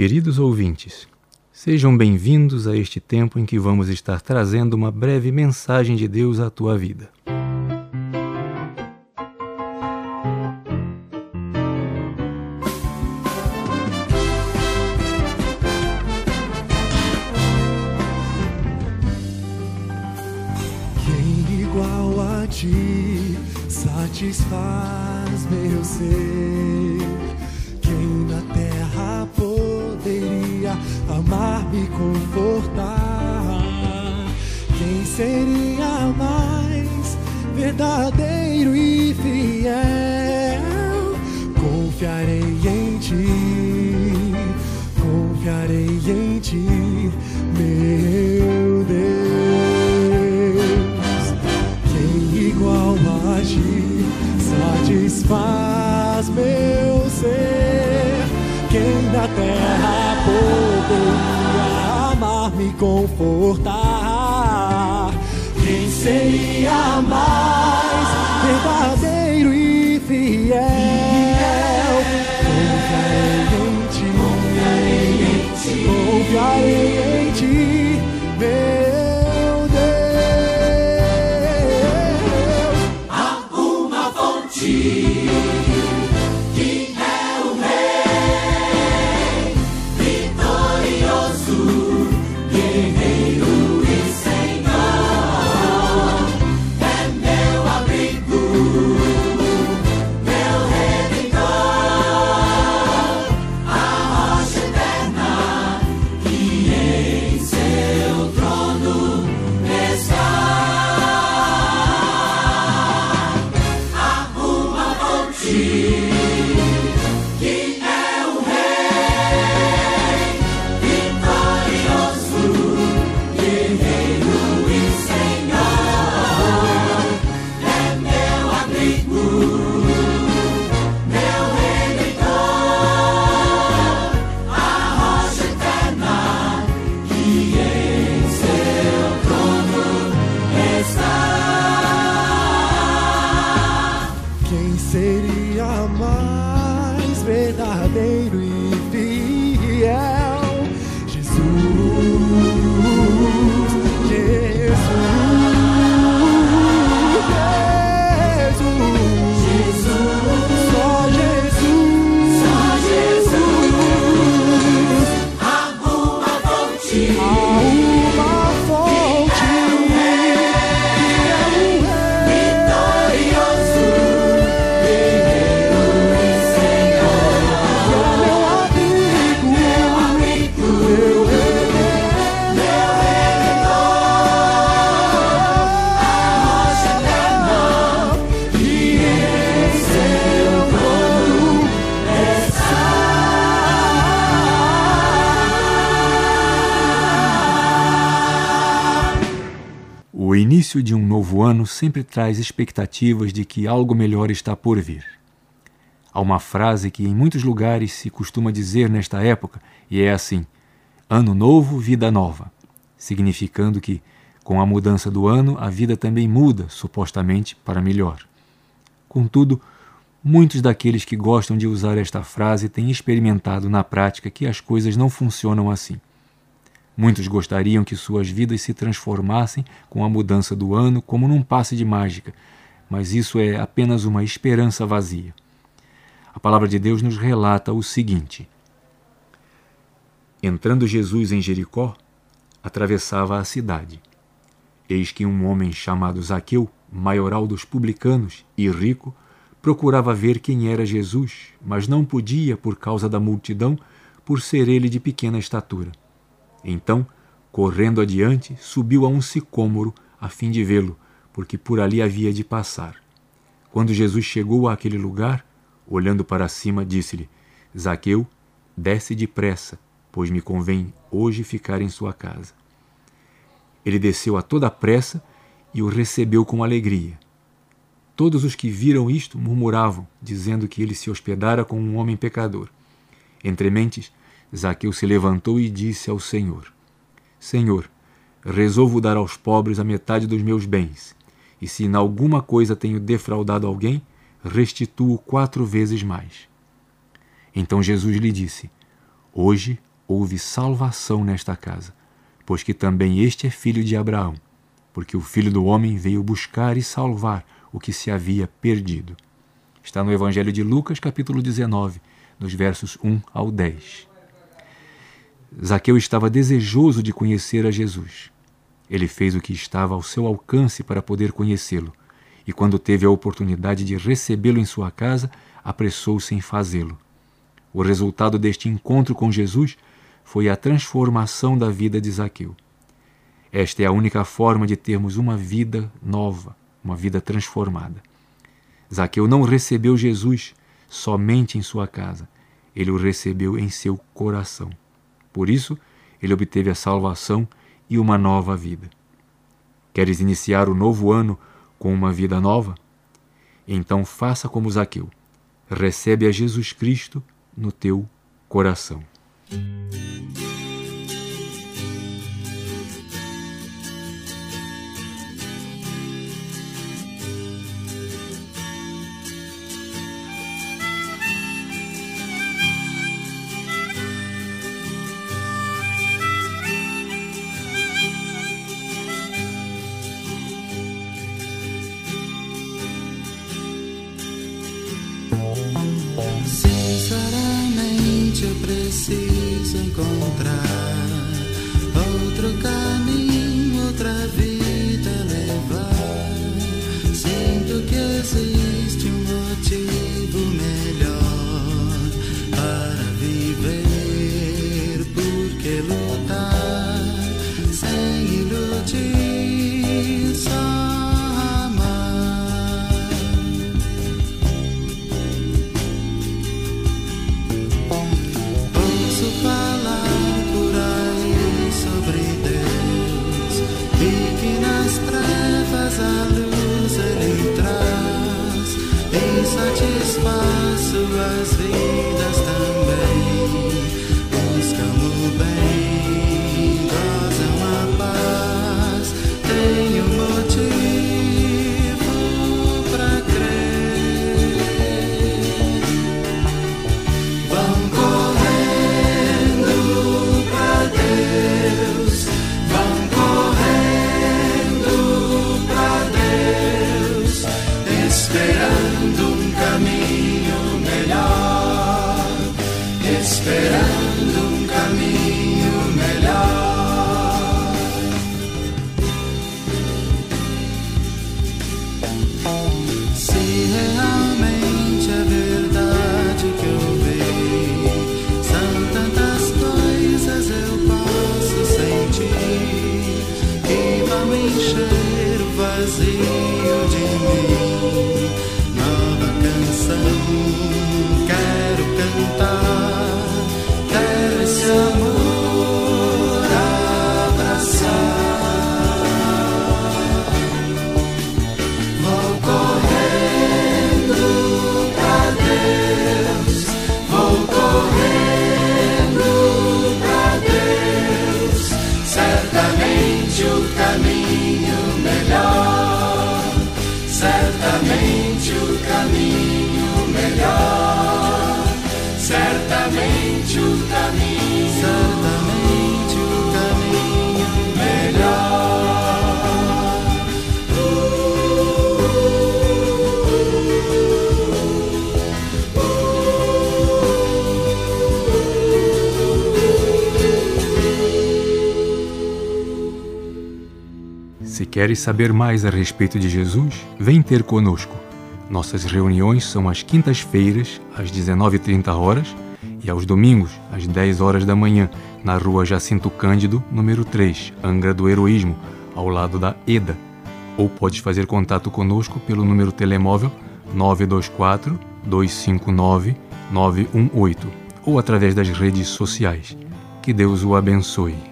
Queridos ouvintes, Sejam bem-vindos a este tempo em que vamos estar trazendo uma breve mensagem de Deus à tua vida. Quem igual a ti satisfaz meu ser? Confortar? Quem seria mais verdadeiro e fiel? Confiarei em ti, confiarei em ti, confortar? Quem seria mais verdadeiro e fiel? Confiarei em ti, meu Deus. Quem verdadeiro O início de um novo ano sempre traz expectativas de que algo melhor está por vir. Há uma frase que em muitos lugares se costuma dizer nesta época, e é assim: Ano novo, vida nova, significando que, com a mudança do ano, a vida também muda, supostamente para melhor. Contudo, muitos daqueles que gostam de usar esta frase têm experimentado na prática que as coisas não funcionam assim. Muitos gostariam que suas vidas se transformassem com a mudança do ano como num passe de mágica, mas isso é apenas uma esperança vazia. A palavra de Deus nos relata o seguinte: Entrando Jesus em Jericó, atravessava a cidade. Eis que um homem chamado Zaqueu, maioral dos publicanos e rico, procurava ver quem era Jesus, mas não podia por causa da multidão, por ser ele de pequena estatura. Então, correndo adiante, subiu a um sicômoro a fim de vê-lo, porque por ali havia de passar. Quando Jesus chegou àquele lugar, olhando para cima, disse-lhe: Zaqueu, desce depressa, pois me convém hoje ficar em sua casa. Ele desceu a toda pressa e o recebeu com alegria. Todos os que viram isto murmuravam, dizendo que ele se hospedara com um homem pecador. Entre mentes, Zaqueu se levantou e disse ao Senhor: Senhor, resolvo dar aos pobres a metade dos meus bens, e se em alguma coisa tenho defraudado alguém, restituo quatro vezes mais. Então Jesus lhe disse: Hoje houve salvação nesta casa, pois que também este é filho de Abraão, porque o filho do homem veio buscar e salvar o que se havia perdido. Está no Evangelho de Lucas, capítulo 19, nos versos 1 ao 10. Zaqueu estava desejoso de conhecer a Jesus. Ele fez o que estava ao seu alcance para poder conhecê-lo, e quando teve a oportunidade de recebê-lo em sua casa, apressou-se em fazê-lo. O resultado deste encontro com Jesus foi a transformação da vida de Zaqueu. Esta é a única forma de termos uma vida nova, uma vida transformada. Zaqueu não recebeu Jesus somente em sua casa, ele o recebeu em seu coração. Por isso, ele obteve a salvação e uma nova vida. Queres iniciar o novo ano com uma vida nova? Então faça como Zaqueu. Recebe a Jesus Cristo no teu coração. Preciso encontrar satisfaz suas certamente o caminho, certamente o caminho melhor. Se queres saber mais a respeito de Jesus, vem ter conosco. Nossas reuniões são às quintas-feiras, às 19h30 horas, e aos domingos, às 10 horas da manhã, na rua Jacinto Cândido, número 3, Angra do Heroísmo, ao lado da EDA. Ou podes fazer contato conosco pelo número telemóvel 924 259 918 ou através das redes sociais. Que Deus o abençoe.